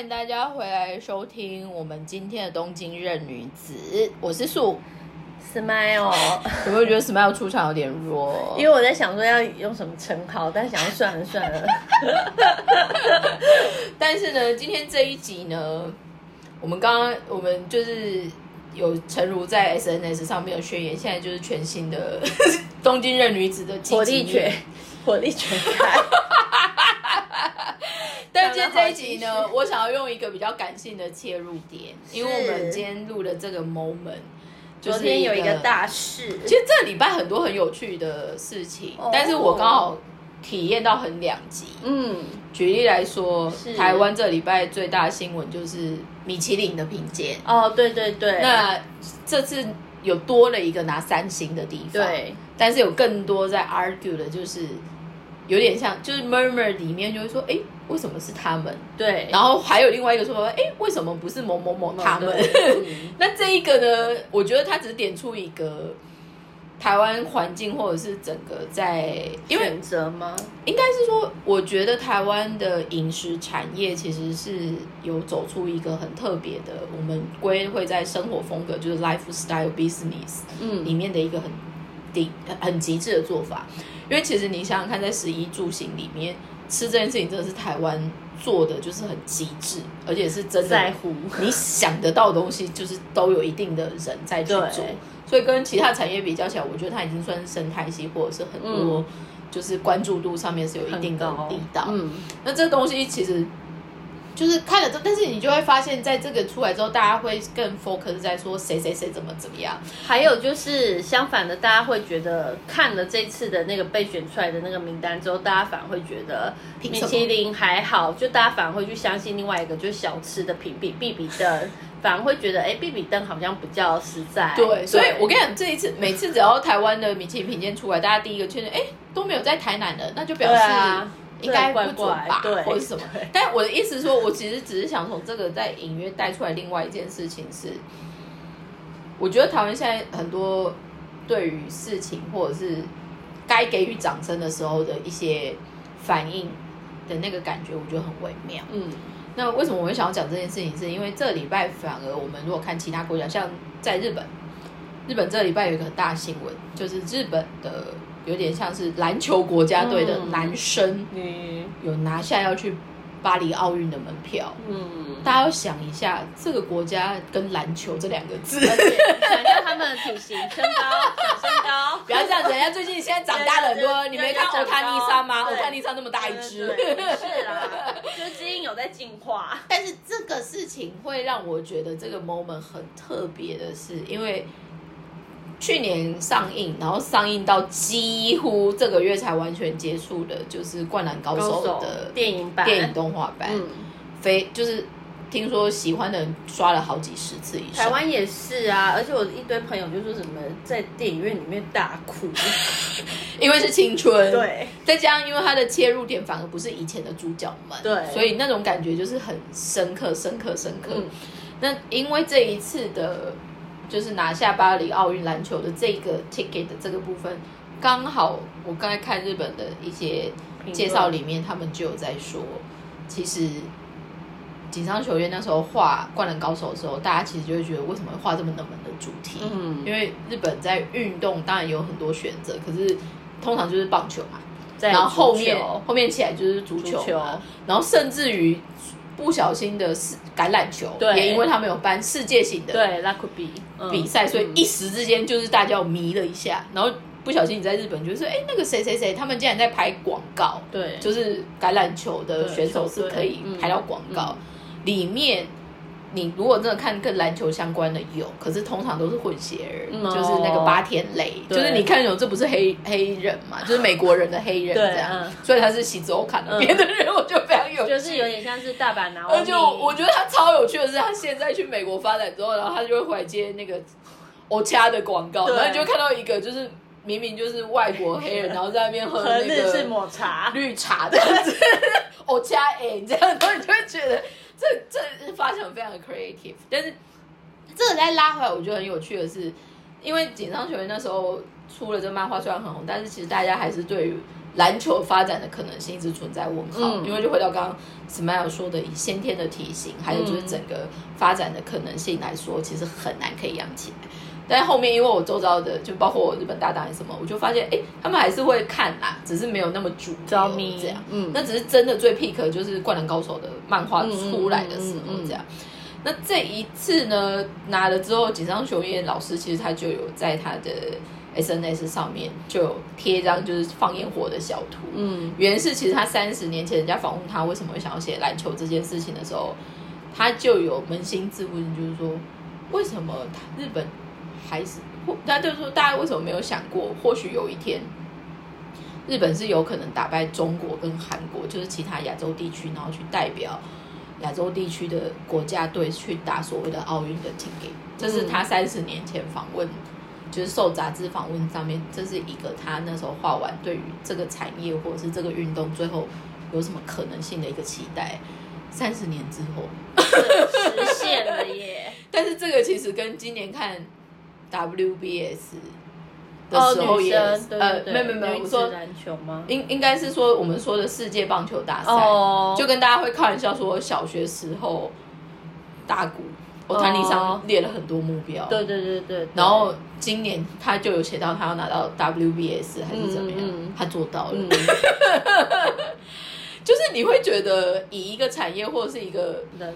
欢迎大家回来收听我们今天的东京任女子，我是素。Smile，有没有觉得 Smile 出场有点弱？因为我在想说要用什么称号，但想要算了算了，但是呢，今天这一集呢，我们刚刚我们就是有诚如在 SNS 上面有宣言，现在就是全新的 东京任女子的火力全火力全开。但今天这一集呢，我想要用一个比较感性的切入点，因为我们今天录的这个 moment，昨天有一个大事，其实这礼拜很多很有趣的事情，哦但是我刚好体验到很两极。嗯，举例来说，台湾这礼拜最大的新闻就是米其林的评鉴，哦，对对对，那这次有多了一个拿三星的地方，，对。但是有更多在 argue 的，就是有点像，就是 murmur 里面就会说，哎，为什么是他们？对，然后还有另外一个说法，哎，为什么不是某某某他们？那这一个呢，我觉得他只点出一个台湾环境，或者是整个在，选择吗？应该是说，我觉得台湾的饮食产业其实是有走出一个很特别的，我们归会在生活风格，就是 lifestyle business 嗯里嗯，面的一个很顶很极致的做法。因为其实你想想看，在食衣住行里面，吃这件事情真的是台湾做的就是很极致，而且是真的在乎，你想得到的东西，就是都有一定的人在去做，所以跟其他产业比较起来，我觉得它已经算是生态系，或者是很多嗯就是关注度上面是有一定的很高力道。嗯，那这东西其实就是看了之后，但是你就会发现，在这个出来之后，大家会更 focus 在说谁谁谁怎么怎么样。还有就是相反的，大家会觉得看了这次的那个被选出来的那个名单之后，大家反而会觉得米其林还好，就大家反而会去相信另外一个就是小吃的评比必比登，反而会觉得哎，比比登好像比较实在。对，所以我跟你讲，这一次每次只要台湾的米其林评鉴出来，大家第一个确认，哎，都没有在台南的，那就表示啊，应该不怪准吧，怪对，或者是什么。但我的意思是说，我其实只是想从这个在隐约带出来另外一件事情是，我觉得台湾现在很多对于事情或者是该给予掌声的时候的一些反应的那个感觉，我觉得很微妙。嗯，那为什么我会想要讲这件事情？是因为这礼拜反而我们如果看其他国家，像在日本，日本这礼拜有一个很大新闻，就是日本的有点像是篮球国家队的嗯男生嗯有拿下要去巴黎奥运的门票。嗯，大家要想一下，这个国家跟篮球这两个字，而且想一下他们的体型、身高、长身高，不要这样子，人家最近现在长大了很多。你没看欧塔尼莎吗？欧对塔尼莎那么大一只。是啦，就是基因有在进化。但是这个事情会让我觉得这个 moment 很特别的是，因为去年上映，然后上映到几乎这个月才完全结束的，就是《灌篮高手》的电影版，电影动画版，嗯，非就是听说喜欢的人刷了好几十次以上。台湾也是啊，而且我一堆朋友就说什么在电影院里面大哭，因为是青春，，对，再加上因为它的切入点反而不是以前的主角们，对。所以那种感觉就是很深刻、深刻、深刻。嗯。那因为这一次的，就是拿下巴黎奥运篮球的这个 ticket 的这个部分，刚好我刚才看日本的一些介绍里面，他们就有在说，其实锦上球员那时候画《灌篮高手》的时候，大家其实就会觉得为什么会画这么冷门的主题？嗯。因为日本在运动当然有很多选择，可是通常就是棒球嘛，然后后面后面起来就是足球，足球。然后甚至于不小心的是橄榄球，对。也因为他们有办世界性的对拉库比比赛，所以一时之间就是大家有迷了一下，然后不小心你在日本就是哎那个谁谁谁，他们竟然在拍广告，对。就是橄榄球的选手是可以嗯拍到广告，里面。你如果真的看跟篮球相关的有，可是通常都是混血儿，嗯就是那个哦八田雷，就是你看有这不是黑黑人嘛，就是美国人的黑人这样，嗯。所以他是喜欧卡的别的人，我觉得非常有趣，就是有点像是大阪拿而且我我觉得他超有趣的是，他现在去美国发展之后，然后他就会回来接那个我掐的广告，然后你就看到一个就是明明就是外国黑人，然后在那边喝和那个抹茶，绿 茶这样子，欧恰哎这样，然后你就会觉得这这发想非常的 creative，但是这个再拉回来，我觉得很有趣的是，因为锦上学院那时候出了这漫画虽然很红，但是其实大家还是对于篮球发展的可能性一直存在问号，嗯因为就回到刚刚 Smile 说的，以先天的体型，还有就是整个发展的可能性来说，其实很难可以养起来。但后面因为我周遭的，就包括我日本搭档什么，我就发现，哎，他们还是会看啦，只是没有那么主着迷这样。嗯那只是真的最 peak 就是《灌篮高手》的漫画出来的时候这样。那这一次呢，拿了之后，井上雄彦老师其实他就有在他的 SNS 上面就有贴一张就是放烟火的小图。嗯原因是其实他三十年前人家访问他为什么会想要写篮球这件事情的时候，他就有扪心自问，就是说为什么他日本还是或他就是说大家为什么没有想过，或许有一天日本是有可能打败中国跟韩国，就是其他亚洲地区，然后去代表亚洲地区的国家队去打所谓的奥运的 ticket。这是他三十年前访问。就是受杂志访问上面，这是一个他那时候画完对于这个产业或者是这个运动最后有什么可能性的一个期待。三十年之后，实现了耶！但是这个其实跟今年看 WBS 的哦，时候也、呃，没有没有没有，我说篮球吗？应应该是说我们说的世界棒球大赛，哦，就跟大家会开玩笑说小学时候打鼓，我团体上列了很多目标，对对对对，对。然后今年他就有写到他要拿到 WBS 还是怎么样，他做到了。嗯，就是你会觉得以一个产业或者是一个的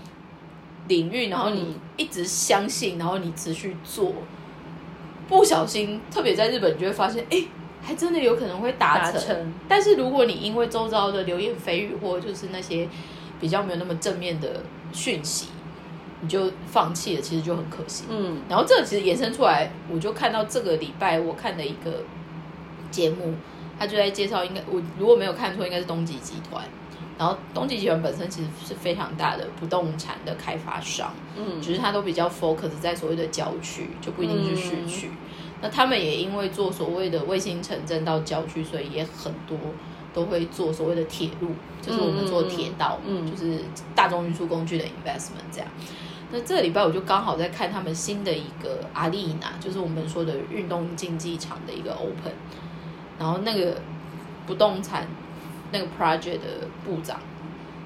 领域，然后你一直相信，然后你持续做，不小心，特别在日本，你就会发现，哎，还真的有可能会达成。成。但是如果你因为周遭的流言蜚语，或就是那些比较没有那么正面的讯息，你就放弃了，其实就很可惜。嗯然后这个其实延伸出来，我就看到这个礼拜我看的一个节目，他就在介绍，应该我如果没有看错，应该是东极集团。然后东极集团本身其实是非常大的不动产的开发商，嗯只是它都比较 focus 在所谓的郊区，就不一定是市区。那他们也因为做所谓的卫星城镇到郊区，所以也很多都会做所谓的铁路，就是我们做铁道，嗯就是大众运输工具的 investment 这样。那这个礼拜我就刚好在看他们新的一个阿丽娜，就是我们说的运动竞技场的一个 open，然后那个不动产那个 project 的部长，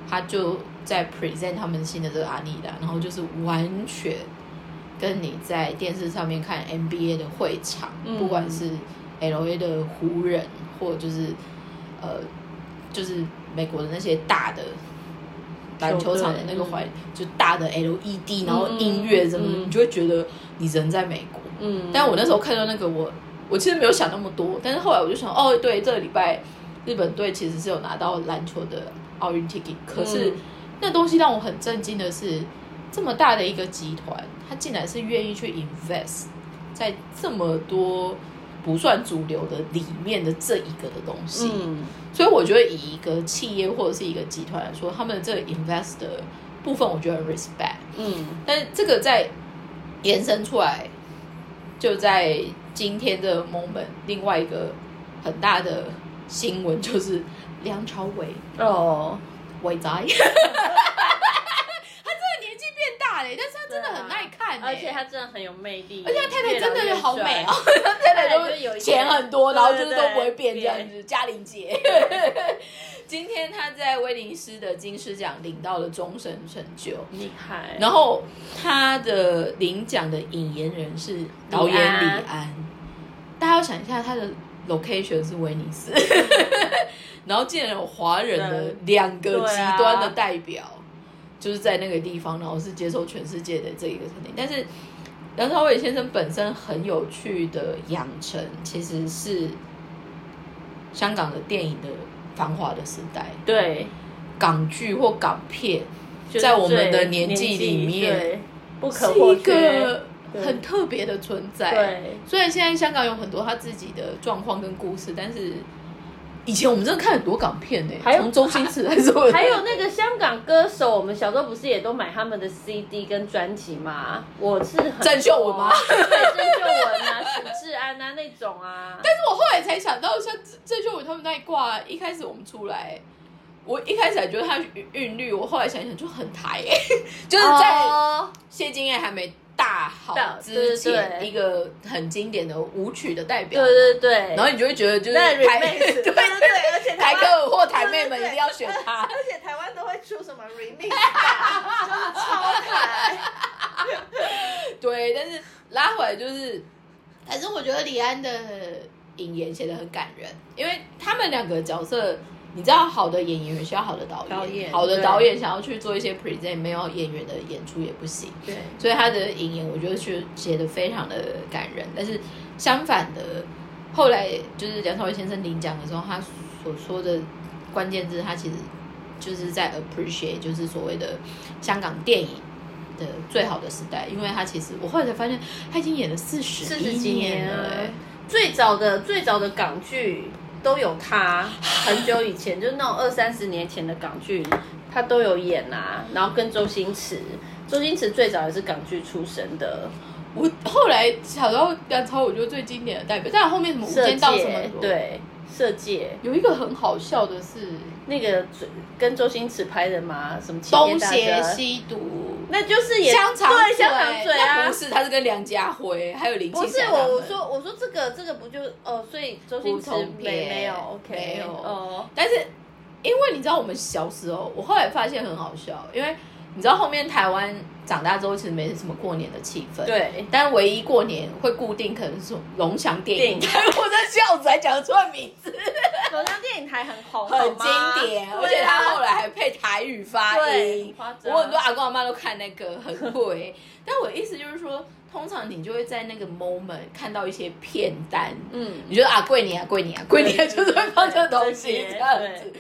他就在 present 他们新的这个阿丽娜，然后就是完全跟你在电视上面看 NBA 的会场，嗯不管是 LA 的湖人，或者就是呃，就是美国的那些大的篮球场的那个环，就大的 LED，然后音乐什么你就会觉得你人在美国。嗯，但我那时候看到那个，我我其实没有想那么多，但是后来我就想，哦，对，这个礼拜日本队其实是有拿到篮球的奥运 ticket，可是、嗯。那东西让我很震惊的是，这么大的一个集团，他竟然是愿意去 invest 在这么多不算主流的里面的这一个的东西，嗯。所以我觉得以一个企业或者是一个集团来说，他们的这个 invest 的部分，我觉得很 respect。嗯。但是这个在延伸出来，就在今天的 moment，另外一个很大的新闻就是梁朝伟哦，伟仔，但是他真的很爱看、欸，而且他真的很有魅力，而且他太太真的越老越好美哦，帅。他太太就有钱很多，然后就是都不会变这样子。嘉玲姐，今天他在威尼斯的金狮奖领到了终身成就。厉害，然后他的领奖的引言人是导演李安，大家要想一下，他的 location 是威尼斯，然后竟然有华人的两个极端的代表，就是在那个地方，然后是接受全世界的这一个肯定。但是梁朝伟先生本身很有趣的养成，其实是香港的电影的繁华的时代，对，港剧或港片。在我们的年纪里面不可或缺，很特别的存在。对，虽然现在香港有很多他自己的状况跟故事，但是以前我们真的看很多港片呢、还有从周星驰还是还有那个香港歌手，我们小时候不是也都买他们的 CD 跟专辑吗？我是郑秀文吗对，郑秀文啊，许志安啊那种啊。但是我后来才想到，像郑秀文他们那一挂，一开始我们出来，我一开始还觉得他韵韵律，我后来想想就很台哎、就是在哦谢金燕还没大好大之前一个很经典的舞曲的代表，对对对，然后你就会觉得就是台 remix，对对对对，而且台湾哥或台妹们一定要选他。而且台湾都会出什么 remix 版，就是超可爱。对，但是拉回来就是，反正我觉得李安的引言写的很感人，因为他们两个角色，你知道，好的演员需要好的导演，导演好的导演想要去做一些 present，没有演员的演出也不行。对，所以他的引言，我觉得是写的非常的感人。但是相反的，后来就是梁朝伟先生领奖的时候，他所说的关键字，他其实就是在 appreciate，就是所谓的香港电影的最好的时代，因为他其实我后来才发现，他已经演了四十四十几年了、年了欸。最早的最早的港剧都有他，很久以前，就那种二三十年前的港剧，他都有演啊。然后跟周星驰，周星驰最早也是港剧出身的，我后来想到梁朝伟，我觉得最经典的代表，但后面什么《无间道》什么戒，对，色戒。有一个很好笑的是那个最跟周星驰拍的嘛，什么东邪西毒。那就是也香肠对香肠嘴啊。那不，是，他是跟梁家辉还有林青不是霞他们。我我说我说这个这个不就哦，所以周星驰没片。没有 OK 没有。哦，但是因为你知道我们小时候，我后来发现很好笑，因为你知道后面台湾长大之后其实没什么过年的气氛，。对，但唯一过年会固定，可能是龙翔电影。电台，我在笑子还讲得出来名字，龙翔电影台很红，很经典，而对且他啊后来还配台语发对音，我很多阿公阿妈都看那个，很贵。但我的意思就是说，通常你就会在那个 moment 看到一些片单，嗯，你觉得啊，贵你啊，贵你啊，贵你啊，就是会放这个东西对。这样子。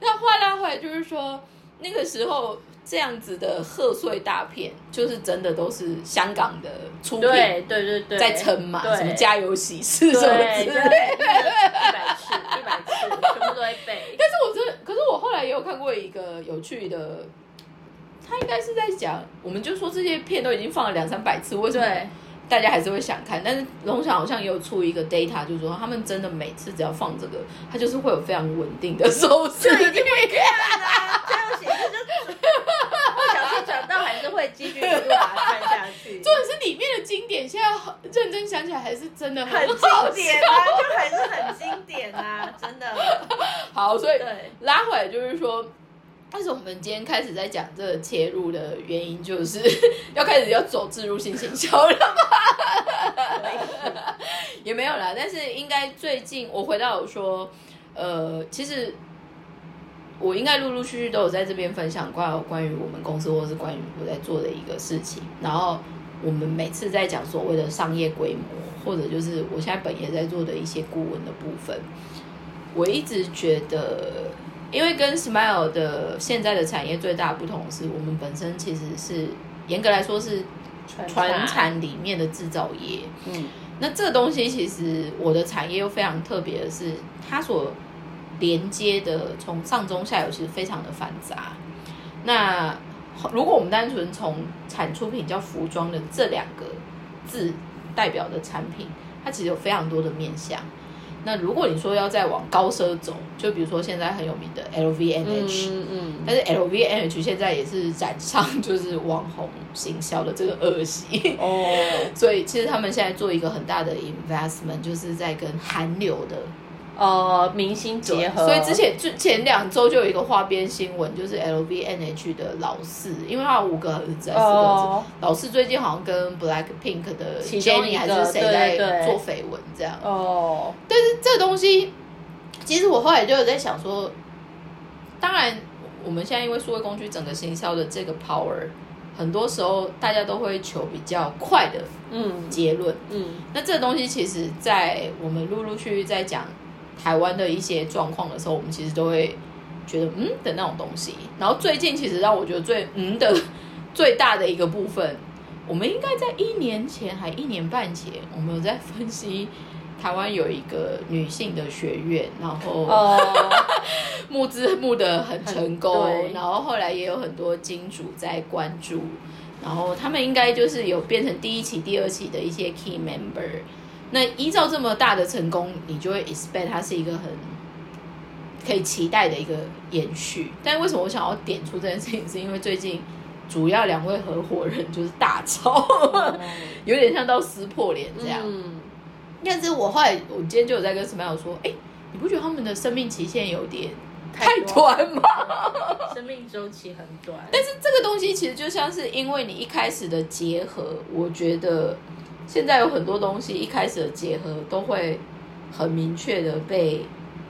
那话拉回来，就是说那个时候这样子的贺岁大片，就是真的都是香港的出品对对对对，在撑嘛，什么家有喜事什么之类的。一百次一百次，全部都会背。但是我真的，可是我后来也有看过一个有趣的，他应该是在讲，我们就说这些片都已经放了两三百次，为什么对大家还是会想看？但是龙翔好像也有出一个 data，就是说他们真的每次只要放这个，他就是会有非常稳定的收视率。看啊，家有喜事小心转到，还是会继续一路把它看下去。重点是里面的经典，现在很认真想起来还是真的很好经典啊，就还是很经典啊，真的。好，所以拉回来就是说，但是我们今天开始在讲这个切入的原因，就是 要开始要走自入性行销了吗？也没有啦，但是应该最近我回到有说，呃，其实我应该陆陆续续都有在这边分享关关于我们公司或是关于我在做的一个事情，然后我们每次在讲所谓的商业规模，或者就是我现在本业在做的一些顾问的部分，我一直觉得，因为跟 Smile 的现在的产业最大的不同是，我们本身其实是严格来说是传产里面的制造业。嗯，那这个东西其实我的产业又非常特别的是，它所连接的从上中下游其实非常的繁杂。那如果我们单纯从产出品叫服装的这两个字代表的产品，它其实有非常多的面向。那如果你说要再往高奢走，就比如说现在很有名的 LVMH，、嗯嗯，但是 LVMH 现在也是染上就是网红行销的这个恶习，哦 所以其实他们现在做一个很大的 investment，就是在跟韩流的呃，明星结合，所以之前就前两周就有一个花边新闻，就是 L V N H 的老四，因为他有五个儿子还是四个儿子，哦老四最近好像跟 Blackpink 的其中一 Jennie 还是谁在做绯闻这样。哦，但是这个东西，其实我后来就有在想说，当然我们现在因为数位工具整个行销的这个 power，很多时候大家都会求比较快的嗯。结论。嗯。那这个东西其实，在我们陆陆续续在讲台湾的一些状况的时候，我们其实都会觉得嗯的那种东西。然后最近其实让我觉得最嗯的最大的一个部分，我们应该在一年前还一年半前，我们有在分析台湾有一个女性的学院，然后哦，募资募得很成功很，然后后来也有很多金主在关注，然后他们应该就是有变成第一期、第二期的一些 key member。那依照这么大的成功，你就会 expect 它是一个很可以期待的一个延续。但为什么我想要点出这件事情，是因为最近主要两位合伙人就是大吵，有点像到撕破脸这样。嗯，但是我后来，我今天就有在跟 Smile 说，哎、你不觉得他们的生命期限有点太短吗？生命周期很短，但是这个东西其实就像是因为你一开始的结合，我觉得现在有很多东西一开始的结合都会很明确的被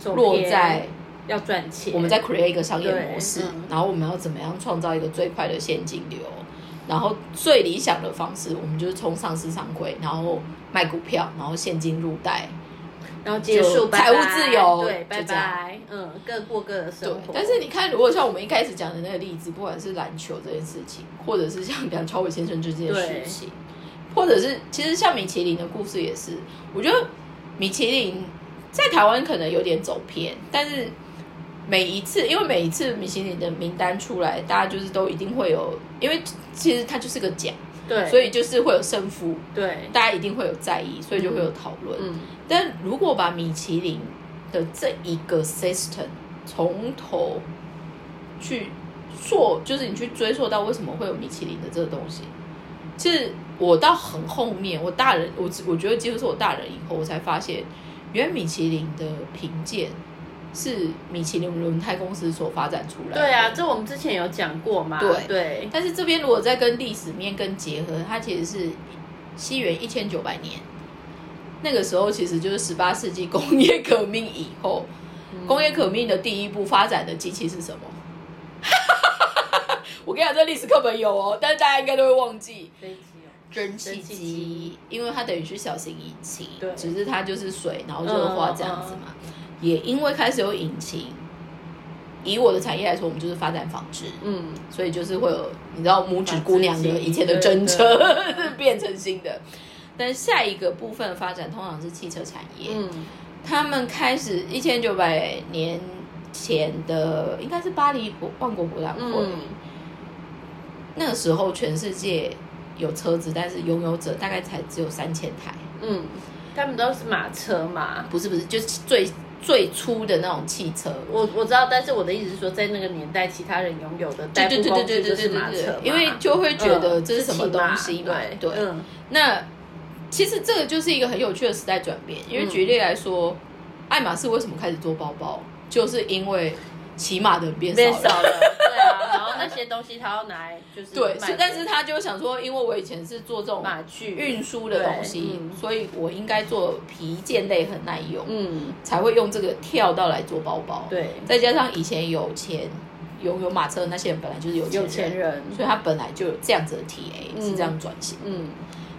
落在要赚钱，我们在 create 一个商业模式然后我们要怎么样创造一个最快的现金流，然后最理想的方式，我们就是冲上市上柜，然后卖股票，然后现金入袋。然后结束，就财务自由对，拜拜，嗯，各过各的生活。，但是你看，如果像我们一开始讲的那个例子，不管是篮球这件事情，或者是像梁朝伟先生这件事情，或者是其实像米其林的故事也是，我觉得米其林在台湾可能有点走偏，但是每一次，因为每一次米其林的名单出来，大家就是都一定会有，因为其实它就是个奖，对，所以就是会有胜负，对，大家一定会有在意，所以就会有讨论。嗯，但如果把米其林的这一个 system 从头去做，就是你去追溯到为什么会有米其林的这个东西，其实我到很后面，我大人，我我觉得几乎是我大人以后，我才发现，原来米其林的评鉴是米其林轮胎公司所发展出来的。对啊，这我们之前有讲过嘛，对对，但是这边如果再跟历史面更结合，它其实是西元一千九百年，那个时候其实就是十八世纪 工业革命以后，工业革命的第一步发展的机器是什么？我跟你讲，这历史课本有哦，但是大家应该都会忘记。飞机哦，蒸汽机机，因为它等于是小型引擎，对。只是它就是水，然后热化这样子嘛。也因为开始有引擎，以我的产业来说，我们就是发展纺织，嗯，所以就是会有你知道拇指姑娘的以前的真对车 变成新的。但下一个部分的发展通常是汽车产业，嗯，他们开始一千九百年前的应该是巴黎博万国博览会，嗯那个时候全世界有车子，但是拥有者大概才只有三千台，嗯，他们都是马车嘛。不是不是，就是最最初的那种汽车。我我知道，但是我的意思是说，在那个年代，其他人拥有的代步对对对工具就对对对对是马车因为就会觉得嗯这是什么东西嘛对嗯那其实这个就是一个很有趣的时代转变，因为嗯举例来说，爱马仕为什么开始做包包，就是因为骑马的人变少了。变少了，对那些东西他要拿来就是对，是，但是他就想说，因为我以前是做这种马具运输的东西，嗯所以我应该做皮件类很耐用，嗯，才会用这个跳到来做包包。，对，再加上以前有钱拥有马车的那些人本来就是有钱有钱人，所以他本来就有这样子的 TA、嗯是这样转型。嗯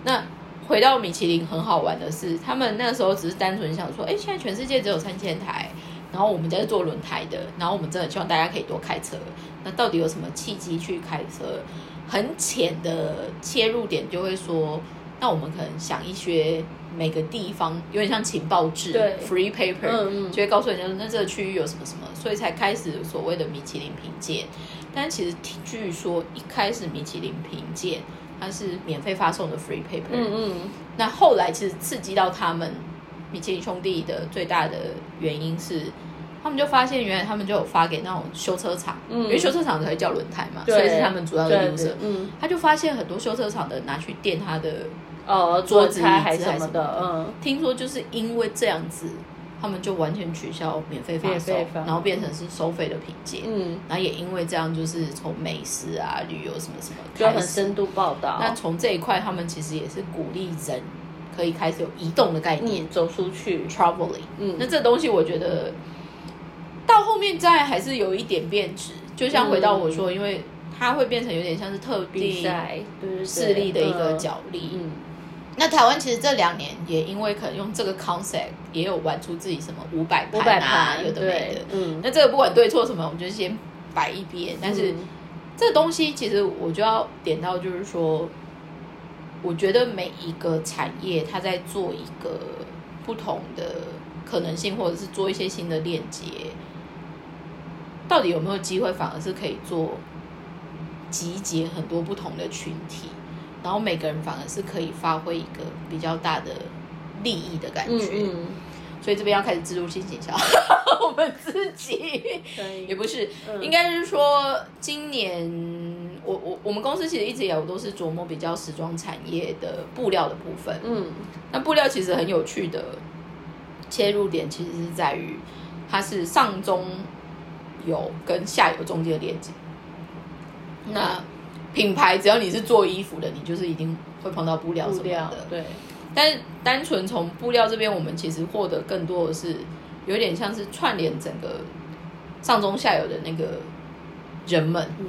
那回到米其林，很好玩的是，他们那时候只是单纯想说，哎，现在全世界只有三千台，然后我们家是做轮胎的，然后我们真的希望大家可以多开车。那到底有什么契机去开车？很浅的切入点就会说，那我们可能想一些每个地方有点像情报制对，free paper，、嗯嗯就会告诉人家说，那这个区域有什么什么，所以才开始所谓的米其林评鉴。但其实据说一开始米其林评鉴它是免费发送的 free paper，嗯嗯，那后来其实刺激到他们米其林兄弟的最大的原因是，他们就发现原来他们就有发给那种修车厂，嗯因为修车厂才会叫轮胎嘛，所以是他们主要的对 user。嗯，他就发现很多修车厂的拿去垫他的，哦，桌子还椅子还是什么的，嗯，听说就是因为这样子，他们就完全取消免费发送免费，发然后变成是收费的品鉴。嗯，然后也因为这样，就是从美食啊、旅游什么什么就开始，很深度报道，那从这一块，他们其实也是鼓励人可以开始有移动的概念、嗯，走出去，traveling。嗯那这东西我觉得到后面再还是有一点变质，就像回到我说，因为它会变成有点像是特比定势力的一个嗯角力。嗯，那台湾其实这两年也因为可能用这个 concept，也有玩出自己什么五百盘啊，有的没对的。，嗯，那这个不管对错什么，我们就先摆一边。但是嗯这东西其实我就要点到，就是说，我觉得每一个产业它在做一个不同的可能性，或者是做一些新的链接，到底有没有机会，反而是可以做集结很多不同的群体，然后每个人反而是可以发挥一个比较大的利益的感嗯觉。嗯，所以这边要开始自助性行销，我们自己，也不是，嗯应该是说今年我我我们公司其实一直以来我都是琢磨比较时装产业的布料的部分。嗯那布料其实很有趣的切入点，其实是在于它是上中游跟下游中间的连接。那品牌只要你是做衣服的，你就是一定会碰到布料什么布料的。对，但是单纯从布料这边，我们其实获得更多的是有点像是串联整个上中下游的那个人们。嗯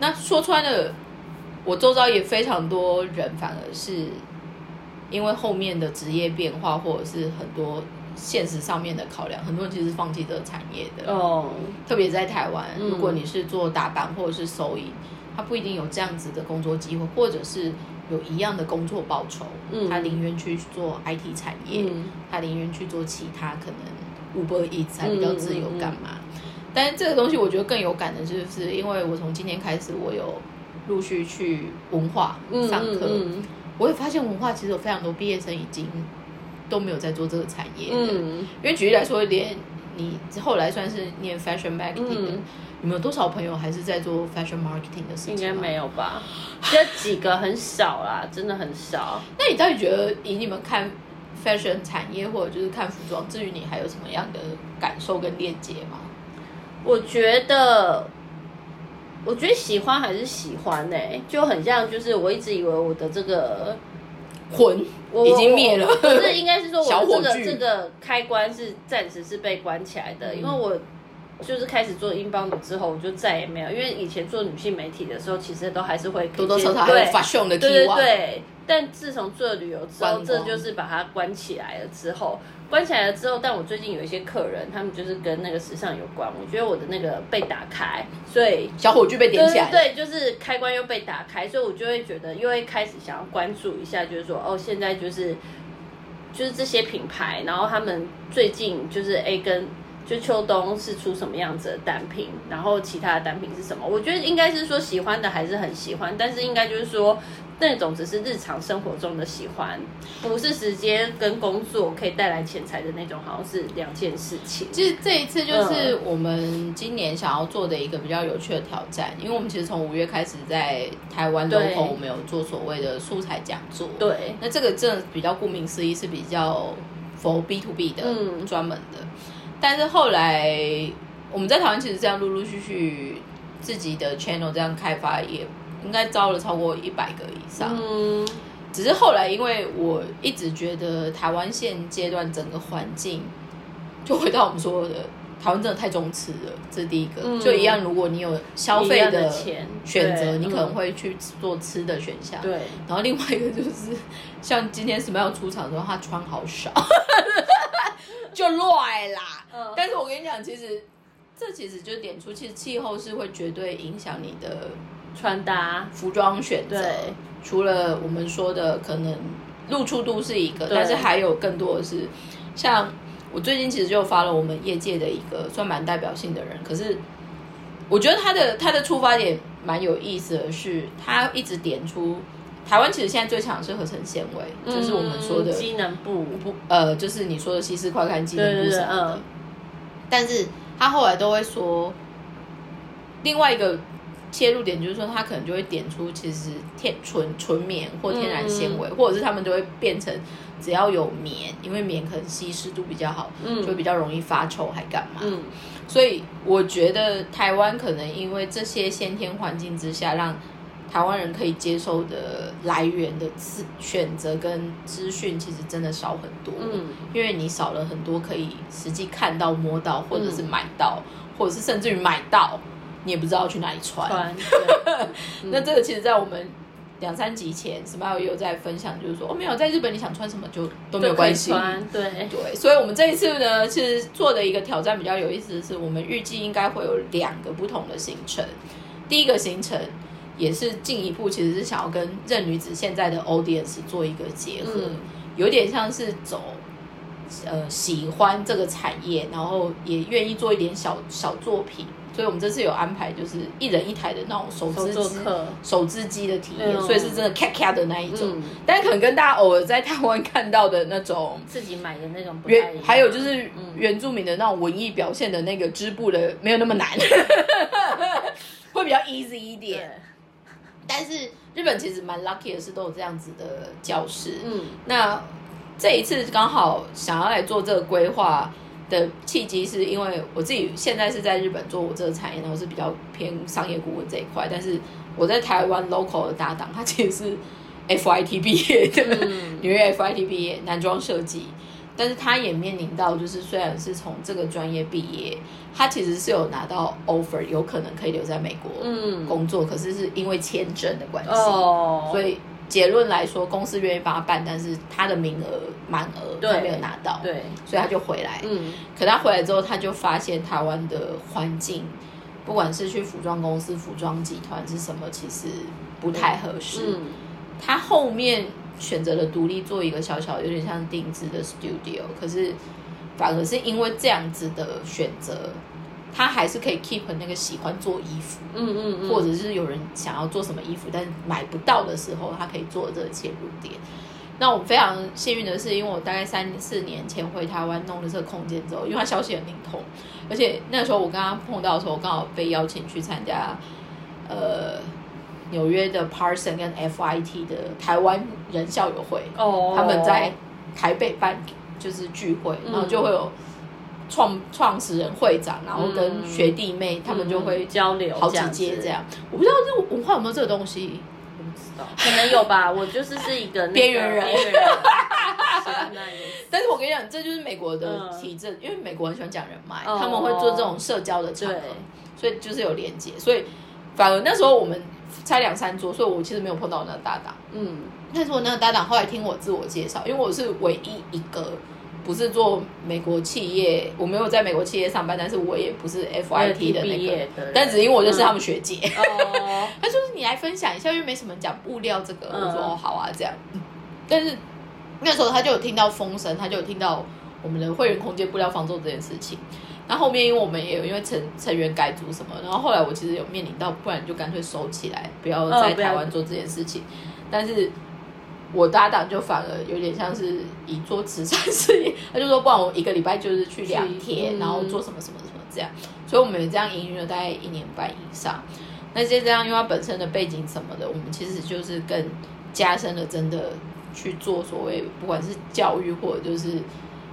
那说穿了，我周遭也非常多人，反而是因为后面的职业变化，或者是很多现实上面的考量，很多人其实放弃这个产业的。哦，特别在台湾，嗯如果你是做打板或者是收银，他不一定有这样子的工作机会，或者是有一样的工作报酬，嗯他宁愿去做 IT 产业，嗯他宁愿去做其他可能 Uber Eats 还比较自由嗯干嘛。但是这个东西我觉得更有感的就是，因为我从今天开始，我有陆续去文化嗯上课，嗯我也发现文化其实有非常多毕业生已经都没有在做这个产业。嗯因为举例来说，连你后来算是念 fashion marketing 的，嗯你们有多少朋友还是在做 fashion marketing 的事情？应该没。有吧？这几个很少啦，真的很少。那你到底觉得以你们看 fashion 产业，或者就是看服装，至于你还有什么样的感受跟链接吗？我觉得，我觉得喜欢还是喜欢呢、就很像，就是我一直以为我的这个魂我已经灭了。不是应该是说我的 这个这个开关是暂时是被关起来的，嗯。因为我。就是开始做英邦的之后，我就再也没有，因为以前做女性媒体的时候，其实都还是会多多少少还对有 fashion 的对对对，但自从做了旅游之后，这就是把它关起来了之后，关起来了之后，但我最近有一些客人，他们就是跟那个时尚有关，我觉得我的那个被打开，所以小火炬被点起来了。对就是开关又被打开，所以我就会觉得又会开始想要关注一下，就是说哦，现在就是就是这些品牌，然后他们最近就是 A 跟。就秋冬是出什么样子的单品，然后其他的单品是什么？我觉得应该是说喜欢的还是很喜欢，但是应该就是说那种只是日常生活中的喜欢，不是时间跟工作可以带来钱财的那种，好像是两件事情。其实这一次就是我们今年想要做的一个比较有趣的挑战，因为我们其实从五月开始在台湾对 local 我们有做所谓的素材讲座，对，那这个真的比较顾名思义是比较 for B to B 的嗯。专门的，但是后来我们在台湾其实这样陆陆续续自己的 channel 这样开发，也应该招了超过一百个以上。嗯，只是后来因为我一直觉得台湾现阶段整个环境，就回到我们说的。台湾真的太重吃了，这是第一个。嗯就一样，如果你有消费的钱选择，你可能嗯会去做吃的选项。对，然后另外一个就是，像今天 Smile 出场的时候，他穿好少，就乱啦。嗯但是我跟你讲，其实这其实就点出，其实气候是会绝对影响你的穿搭，服装选择。除了我们说的可能露出度是一个，但是还有更多的是，像我最近其实就发了我们业界的一个算蛮代表性的人，可是我觉得他的他的出发点蛮有意思的是，他一直点出台湾其实现在最强的是合成纤维，就是我们说的嗯机能布，不呃，就是你说的西施快看机能布什么的。嗯但是他后来都会说，另外一个切入点就是说，他可能就会点出其实天纯纯棉或天然纤维，或者是他们就会变成只要有棉，因为棉可能吸湿度比较好，嗯就会比较容易发臭，还干嘛？嗯所以我觉得台湾可能因为这些先天环境之下，让台湾人可以接受的来源的资选择跟资讯，其实真的少很多。嗯，因为你少了很多可以实际看到、摸到，或者是买到，或者是甚至于买到，你也不知道去哪里穿。那这个其实，在我们两三集前，Smile 也有在分享，就是说哦，没有在日本你想穿什么就都没有关系。对，对，所以我们这一次呢，其实做的一个挑战比较有意思的是，我们预计应该会有两个不同的行程。第一个行程也是进一步，其实是想要跟任女子现在的 audience 做一个结合，嗯有点像是走呃喜欢这个产业，然后也愿意做一点小小作品，所以我们这次有安排就是一人一台的那种手手织机手织机的体验，嗯所以是真的咔咔的那一种。嗯但可能跟大家偶尔在台湾看到的那种自己买的那种不太一。还有就是嗯原住民的那种文艺表现的那个织布的没有那么难，会比较 easy 一对点。，但是日本其实蛮 lucky 的是都有这样子的教室。嗯那这一次刚好想要来做这个规划的契机，是因为我自己现在是在日本做我这个产业，然后是比较偏商业顾问这一块，但是我在台湾 local 的搭档，他其实是 FIT 毕业的，嗯。纽约 FIT 毕业，男装设计。但是他也面临到，就是虽然是从这个专业毕业，他其实是有拿到 offer，有可能可以留在美国嗯。工作，可是是因为签证的关系，哦，所以结论来说，公司愿意帮他办，但是他的名额满额对他没有拿到，对，所以他就回来。嗯可他回来之后，他就发现台湾的环境，不管是去服装公司、服装集团是什么，其实不太合适。嗯他后面选择了独立做一个小小有点像定制的 studio，可是反而是因为这样子的选择，他还是可以 keep 那个喜欢做衣服。嗯嗯嗯，或者是有人想要做什么衣服，但是买不到的时候，他可以做这个切入点。那我非常幸运的是，因为我大概三四年前回台湾弄了这个空间之后，因为他消息很灵通，而且那时候我跟他碰到的时候，我刚好被邀请去参加呃纽约的 Parson 跟 FIT 的台湾人校友会，哦，他们在台北办就是聚会，嗯然后就会有创创始人会长，然后跟学弟妹，他们就会嗯交流好几届这样。我不知道这文化有没有这个东西，我不知道，可能有吧。我就是是一个那个边缘人。但是我跟你讲，这就是美国的嗯。体制，因为美国很喜欢讲人脉，哦。他们会做这种社交的场合，所以就是有连接。所以反而那时候我们拆两三桌，所以我其实没有碰到我那个搭档。嗯。但是我那个搭档后来听我自我介绍，因为我是唯一一个不是做美国企业，我没有在美国企业上班，但是我也不是 FIT 的那个但只因为我认识他们学姐。哦，他就是你来分享一下，因为没什么人讲布料这个，嗯我说哦好啊这样。但是那时候他就有听到风声，他就有听到我们的会员空间布料方舟这件事情。那后面因为我们也有因为成成员改组什么，然后后来我其实有面临到，不然就干脆收起来，不要在台湾做这件事情。但是我搭档就反而有点像是以做慈善事业，他就说不然我一个礼拜就是去两天，然后做什么什么什么这样。所以我们也这样营运了大概一年半以上。那接这样，因为它本身的背景什么的，我们其实就是更加深了真的去做所谓不管是教育或者就是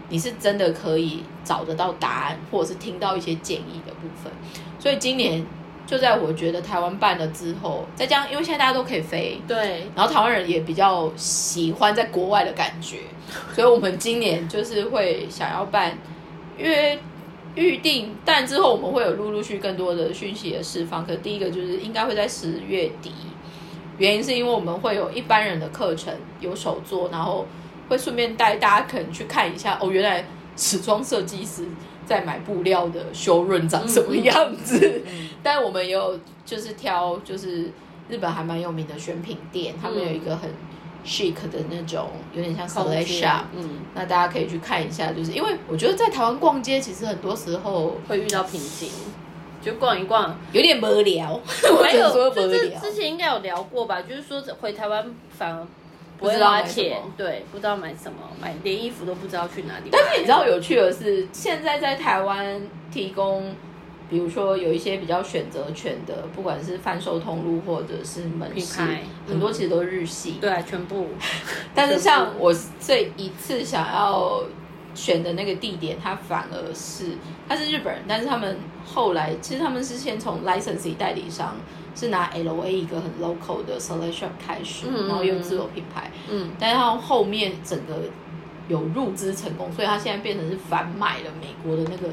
你是真的可以找得到答案，或者是听到一些建议的部分。所以今年就在我觉得台湾办了之后，再加上因为现在大家都可以飞，对，然后台湾人也比较喜欢在国外的感觉，所以我们今年就是会想要办因为预定，但之后我们会有陆陆续更多的讯息的释放。可第一个就是应该会在十月底，原因是因为我们会有一般人的课程有手作，然后会顺便带大家可能去看一下哦，原来时装设计师在买布料的修润长什么样子。嗯 但我们也有就是挑就是日本还蛮有名的选品店，他们有一个很 chic 的那种，有点像 select shop，嗯，那大家可以去看一下。就是因为我觉得在台湾逛街，其实很多时候会遇到瓶颈，就逛一逛。有点无聊，我还有 就是。之前应该有聊过吧，就是说回台湾反而不知道买什花钱么，对，不知道买什么，买连衣服都不知道去哪里。但是你知道有趣的是，现在在台湾提供，比如说有一些比较选择权的，不管是贩售通路或者是门市很多其实都是日系。对啊，全部。但是像我这一次想要选的那个地点，他反而是他是日本人，但是他们后来其实他们是先从 licensee 代理商是拿 LA 一个很 local 的 selection 开始，嗯然后用自有品牌，嗯，但是他后面整个有入资成功，所以他现在变成是反买了美国的那个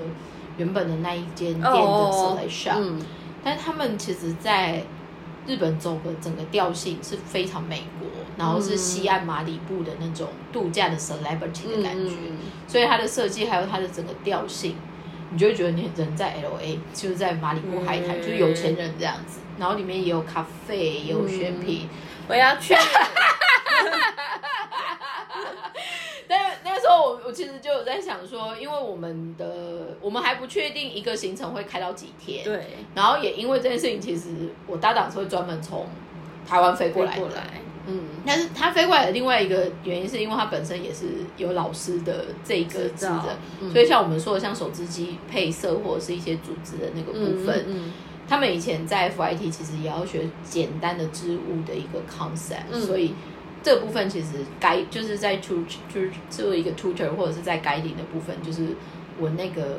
原本的那一间店的哦 select shop，、嗯，但是他们其实在日本走的整个调性是非常美国，然后是西岸马里布的那种度假的 celebrity 的感觉，嗯所以它的设计还有它的整个调性，你就会觉得你人在 L A，就是在马里布海滩，嗯就是有钱人这样子。然后里面也有咖啡，也有选品。我要去。但那时时候我我其实就有在想说，因为我们的我们还不确定一个行程会开到几天，对，然后也因为这件事情，其实我搭档是会专门从台湾飞过来的。过来，嗯，但是他飞过来的另外一个原因，是因为他本身也是有老师的这个执照资的，嗯所以像我们说的，像手织机配色或者是一些组织的那个部分，嗯他们以前在 FIT 其实也要学简单的织物的一个 concept，、嗯所以这部分其实该就是在 tu 就是做一个 tutor 或者是在 guiding 的部分，就是我那个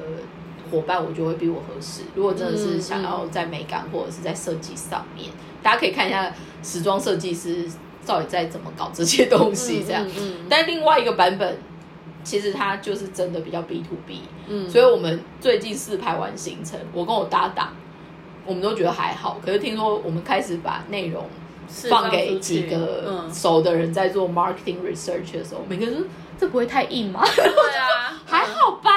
伙伴我就会比我合适。如果真的是想要在美感或者是在设计上面，大家可以看一下时装设计师到底在怎么搞这些东西这样。嗯嗯但另外一个版本，其实它就是真的比较 B to B，嗯所以我们最近试拍完行程，我跟我搭档，我们都觉得还好。可是听说我们开始把内容释放给几个嗯，熟的人在做 marketing research 的时候，每个人说这不会太硬吗？对啊，还好吧，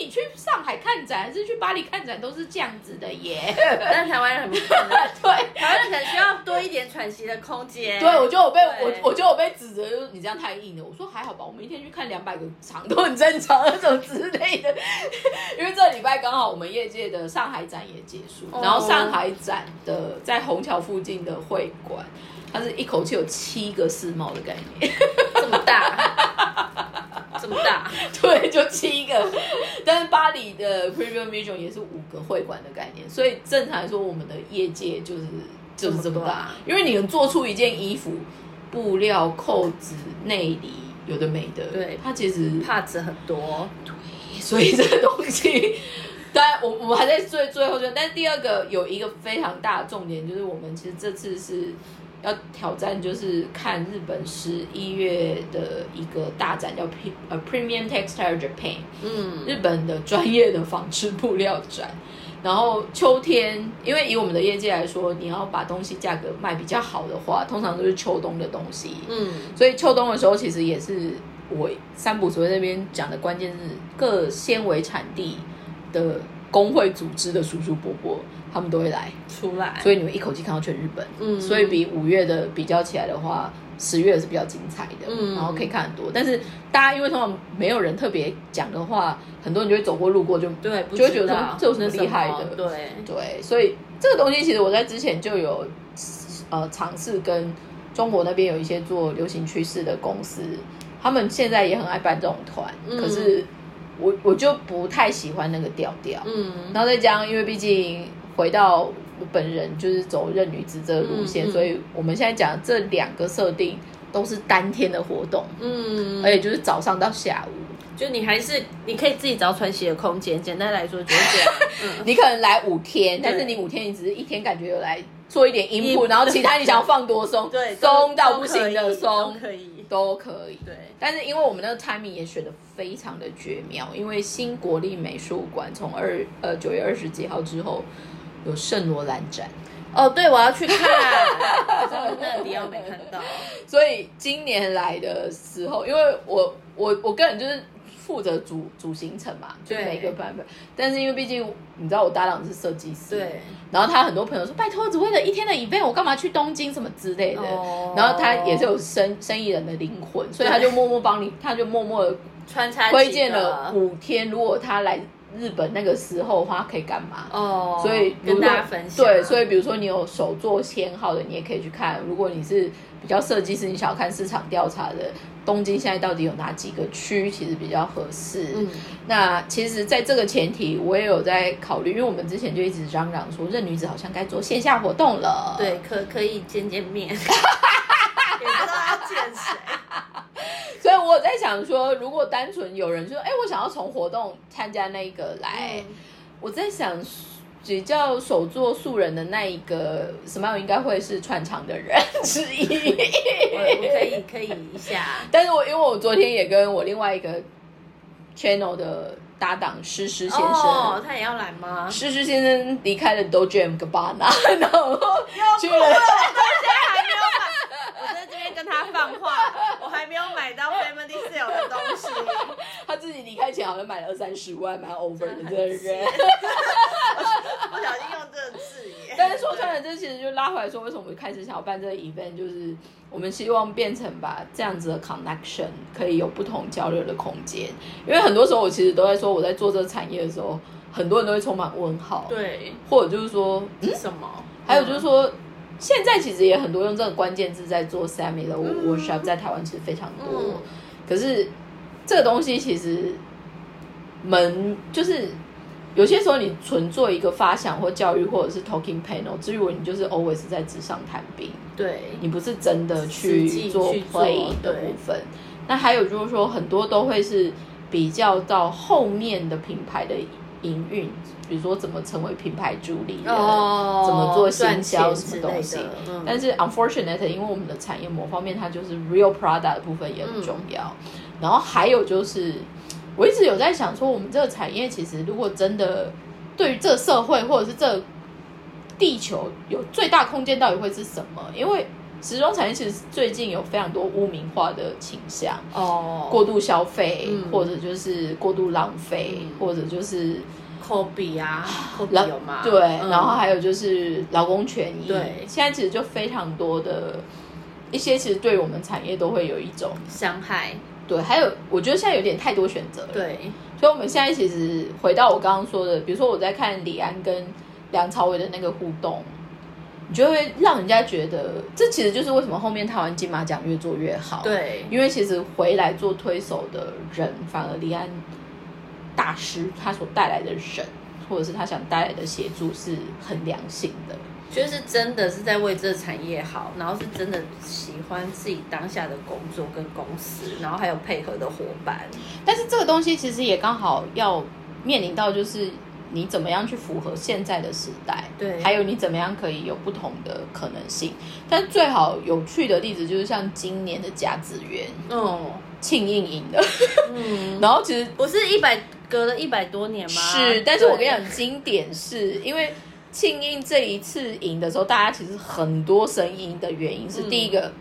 你去上海看展还是去巴黎看展都是这样子的耶。但台湾人很不可能，对。台湾人可能需要多一点喘息的空间。对，我就我被我对我就我被指责，就是你这样太硬了。我说还好吧，我们一天去看两百个场都很正常，那种之类的。因为这礼拜刚好我们业界的上海展也结束，哦然后上海展的在虹桥附近的会馆，它是一口气有七个世贸的概念，这么大，这么大，对，就七个。但是巴黎的 Premium Vision 也是五个会馆的概念，所以正常来说，我们的业界就是就是这么大。因为你能做出一件衣服，布料、扣子、内里，有的没的，对它其实帕子很多，对所以这个东西，当然我我们还在最最后就，但是第二个有一个非常大的重点，就是我们其实这次是要挑战，就是看日本十一月的一个大展，叫 P 呃 Premium Textile Japan，嗯，日本的专业的纺织布料展。然后秋天，因为以我们的业界来说，你要把东西价格卖比较好的话，通常都是秋冬的东西。嗯，所以秋冬的时候，其实也是我三浦所谓那边讲的关键是各纤维产地的工会组织的叔叔伯伯，他们都会来，出来，所以你们一口气看到全日本。嗯。所以比五月的比较起来的话，十月是比较精彩的，嗯。然后可以看很多。但是大家因为通常没有人特别讲的话，很多人就会走过路过就对，不就会觉得这有什么厉害的？对，对，所以这个东西其实我在之前就有呃尝试跟中国那边有一些做流行趋势的公司，他们现在也很爱办这种团，嗯。可是我我就不太喜欢那个调调。嗯，然后再加上，因为毕竟回到我本人就是走任女子这个路线，嗯嗯所以我们现在讲这两个设定都是当天的活动，嗯，而且就是早上到下午。就你还是你可以自己找喘息的空间，简单来说就是这样，嗯，你可能来五天，但是你五天你只是一天感觉有来做一点音音谱，然后其他你想要放多松，对，松到不行的松都可以，都可以。对，但是因为我们那个 timing 也选的非常的绝妙，因为新国立美术馆从二呃九月二十几号之后有圣罗兰展，哦，对，我要去看，真的那个迪奥没看到，所以今年来的时候，因为我我我个人就是负责主主行程嘛，就每个版本。但是因为毕竟你知道我搭档是设计师，对，然后他很多朋友说拜托，只为了一天的 event，我干嘛去东京什么之类的。哦。然后他也是有生生意人的灵魂，所以他就默默帮你，他就默默的穿插推荐了五天，如果他来日本那个时候的话，可以干嘛？哦，所以跟大家分享，对，所以比如说你有手作偏好的，你也可以去看。如果你是比较设计师，你想要看市场调查的，东京现在到底有哪几个区其实比较合适？嗯，那其实，在这个前提，我也有在考虑，因为我们之前就一直嚷嚷说，任女子好像该做线下活动了。对，可可以见见面，也不知道要见谁，所以我在想说，如果单纯有人说，哎，我想要从活动参加那个来，嗯我在想。比较手作素人的那一个 Smile 应该会是串场的人之一。我我可以可以一下，但是我因为我昨天也跟我另外一个 channel 的搭档诗诗先生，哦，他也要来吗？诗诗先生离开了 Dojem Gabbana，然后去了。还没有买，我在这边跟他放话，我还没有买到 Family Sale 的东西，他自己离开前好像买了二三十万，蛮 over 的这个人。不小心用这个字眼。但是说穿了，了，这其实就拉回来说，为什么我们开始想要办这个 event，就是我们希望变成把这样子的 connection 可以有不同交流的空间。因为很多时候我其实都在说，我在做这个产业的时候，很多人都会充满问号，对，或者就是说，是什么？还有就是说，现在其实也很多用这个关键字在做 Sammy 的 workshop，在台湾其实非常多。嗯可是这个东西其实门就是有些时候你纯做一个发想或教育或者是 talking panel，至于我你就是 always 在纸上谈兵，对，你不是真的去做 play 的部分。那还有就是说，很多都会是比较到后面的品牌的营运，比如说怎么成为品牌助理人，哦怎么做行赚销什么东西。嗯但是 unfortunate，因为我们的产业某方面它就是 real product 的部分也很重要。嗯然后还有就是，我一直有在想说，我们这个产业其实如果真的对于这个社会或者是这地球有最大空间，到底会是什么？因为时装产业其实最近有非常多污名化的倾向。哦，过度消费，嗯或者就是过度浪费，嗯或者就是科比啊，科比有吗？对，嗯然后还有就是劳工权益。对现在其实就非常多的一些，其实对我们产业都会有一种伤害，对，还有我觉得现在有点太多选择了。，对，所以我们现在其实回到我刚刚说的，比如说我在看李安跟梁朝伟的那个互动。你就会让人家觉得，这其实就是为什么后面台湾金马奖越做越好。对，因为其实回来做推手的人，反而李安大师他所带来的人，或者是他想带来的协助是很良性的。就是真的是在为这个产业好，然后是真的喜欢自己当下的工作跟公司，然后还有配合的伙伴。但是这个东西其实也刚好要面临到，就是你怎么样去符合现在的时代，对还有你怎么样可以有不同的可能性。但最好有趣的例子就是像今年的甲子园哦，庆应赢的，嗯，然后其实不是一百隔了一百多年吗？是，但是我跟你对讲，经典是因为庆应这一次赢的时候，大家其实很多声音的原因是，嗯第一个，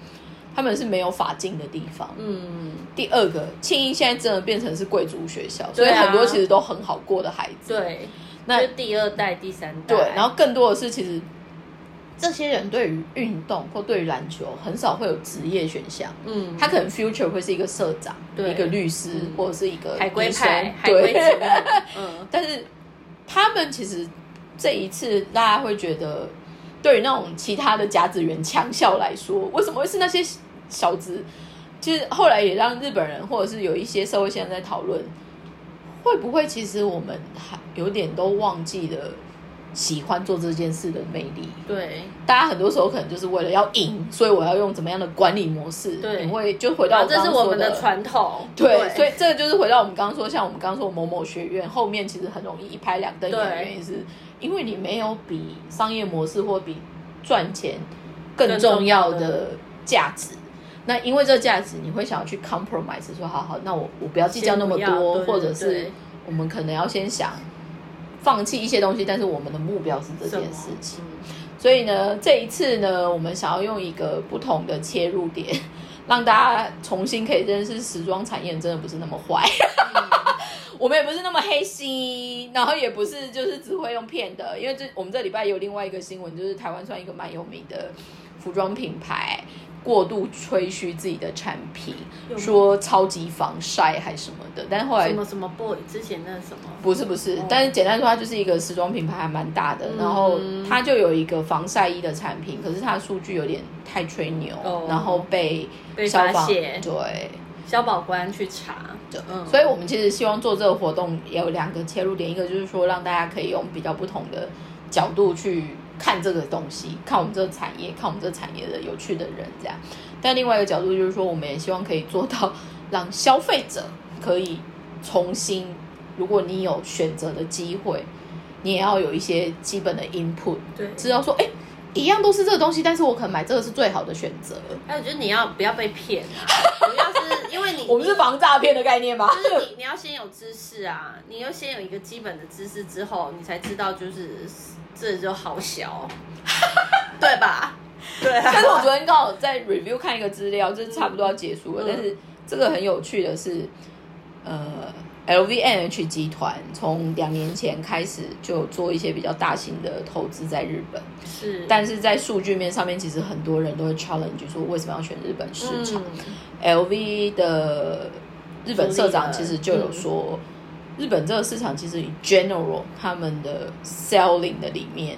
他们是没有法禁的地方；嗯，第二个，庆应现在真的变成是贵族学校，所以很多其实都很好过的孩子。对，那就第二代、第三代，对，然后更多的是其实。这些人对于运动或对于篮球很少会有职业选项，嗯，他可能 future 会是一个社长、对。一个律师、嗯。或者是一个海龟医生派、海归对，嗯，但是他们其实这一次大家会觉得，对于那种其他的甲子园强校来说，为什么会是那些小子？其实后来也让日本人或者是有一些社会现在在讨论，会不会其实我们还有点都忘记了喜欢做这件事的魅力？对，大家很多时候可能就是为了要赢，所以我要用怎么样的管理模式？对你会就回到这是我们的传统，对，所以这个就是回到我们刚刚说，像我们刚刚说某某学院后面其实很容易一拍两瞪眼的对原因是，因为你没有比商业模式或比赚钱更重要的价值。那因为这个价值，你会想要去 compromise，说好好，那我我不要计较那么多，或者是我们可能要先想放弃一些东西，但是我们的目标是这件事情。嗯。所以呢，这一次呢，我们想要用一个不同的切入点，让大家重新可以认识时装产业真的不是那么坏，我们也不是那么黑心，然后也不是就是只会用骗的。因为这我们这礼拜有另外一个新闻，就是台湾算一个蛮有名的服装品牌。过度吹嘘自己的产品说超级防晒还什么的，但后来什么什么 boy 之前那什么，不是不是哦，但是简单说，它就是一个时装品牌，还蛮大的。嗯然后它就有一个防晒衣的产品，可是它的数据有点太吹牛，哦然后被被消防对。消保官去查，嗯所以我们其实希望做这个活动也有两个切入点，一个就是说让大家可以用比较不同的角度去看这个东西，看我们这个产业，看我们这个产业的有趣的人这样。但另外一个角度就是说，我们也希望可以做到让消费者可以重新，如果你有选择的机会，你也要有一些基本的 input，对，知道说，哎，一样都是这个东西，但是我可能买这个是最好的选择。还有就是你要不要被骗啊？主要是我们是防诈骗的概念吗？就是你你要先有知识啊，你要先有一个基本的知识之后，你才知道就是这就好小，对吧？对啊，但是我昨天刚好在 review 看一个资料，就是差不多要结束了。嗯但是这个很有趣的是，呃 LVMH 集团从两年前开始就做一些比较大型的投资在日本，是，但是在数据面上面，其实很多人都会 challenge 说为什么要选日本市场。嗯 LV 的日本社长其实就有说，日本这个市场其实以 general 他们的 selling 的里面，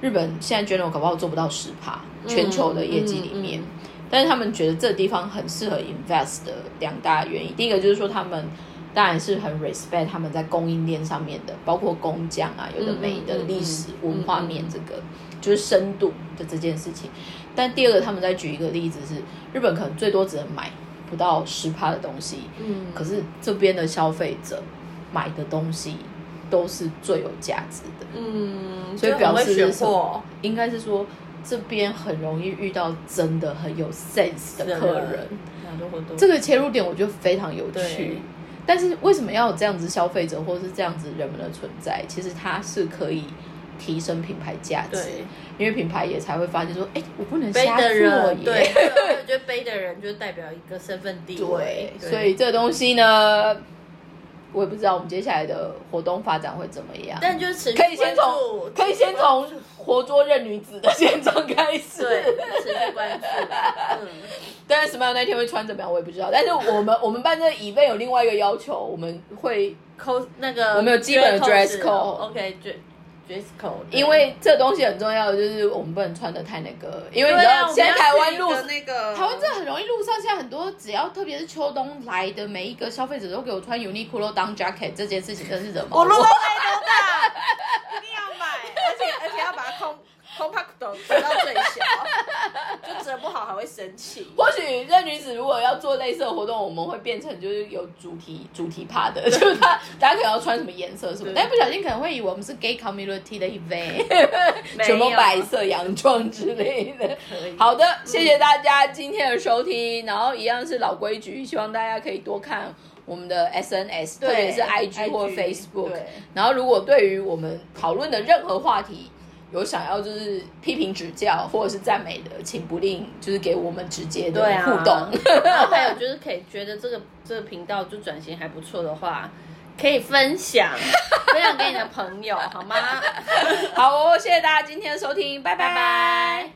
日本现在 general 搞不好做不到十趴，全球的业绩里面。嗯嗯但是他们觉得这个地方很适合 invest 的两大原因，第一个就是说他们当然是很 respect 他们在供应链上面的，包括工匠啊，有的美的历史文化面这个就是深度的这件事情。但第二个，他们再举一个例子是，日本可能最多只能买不到十趴的东西，嗯，可是这边的消费者买的东西都是最有价值的，嗯，所以表示是什么货应该是说这边很容易遇到真的很有 sense 的客人，这个切入点我觉得非常有趣。但是为什么要有这样子消费者或是这样子人们的存在？其实它是可以提升品牌价值，对。因为品牌也才会发现说，哎，我不能背瞎做的人，耶。对，我觉得背的人就代表一个身份地位。对，，所以这个东西呢，我也不知道我们接下来的活动发展会怎么样。但就是持续可以先从可以先从活捉任女子的现状开始。对持续关注，嗯，但是 Smile 那天会穿怎么样，我也不知道。但是我们我们班这个 event 有另外一个要求，我们会扣那个我们有基本的 dress code code，OK，dress dress code，因为这东西很重要的就是我们不能穿的太那个，因为你知道现在台湾路那个。台湾真的很容易路上现在很多只要特别是秋冬来的每一个消费者都给我穿 Uniqlo 当 jacket 这件事情真是惹毛我。如果太多大，一定要买，而且而且要把它空空 pack 折到最小，就折不好还会生气。或许任女子如果要做类似的活动，我们会变成就是有主题主题趴的，就是她大家可能要穿什么颜色什么，对但不小心可能会以为我们是 gay community 的 event，没有什么白色洋装之类的。好的，谢谢大家今天的收听，然后一样是老规矩，希望大家可以多看我们的 SNS，特别是 IG 或 Facebook。对然后如果对于我们讨论的任何话题，有想要就是批评指教或者是赞美的，请不吝就是给我们直接的互动。然后还有就是可以觉得这个这个频道就转型还不错的话，可以分享分享给你的朋友，好吗？好哦，谢谢大家今天的收听，拜拜拜。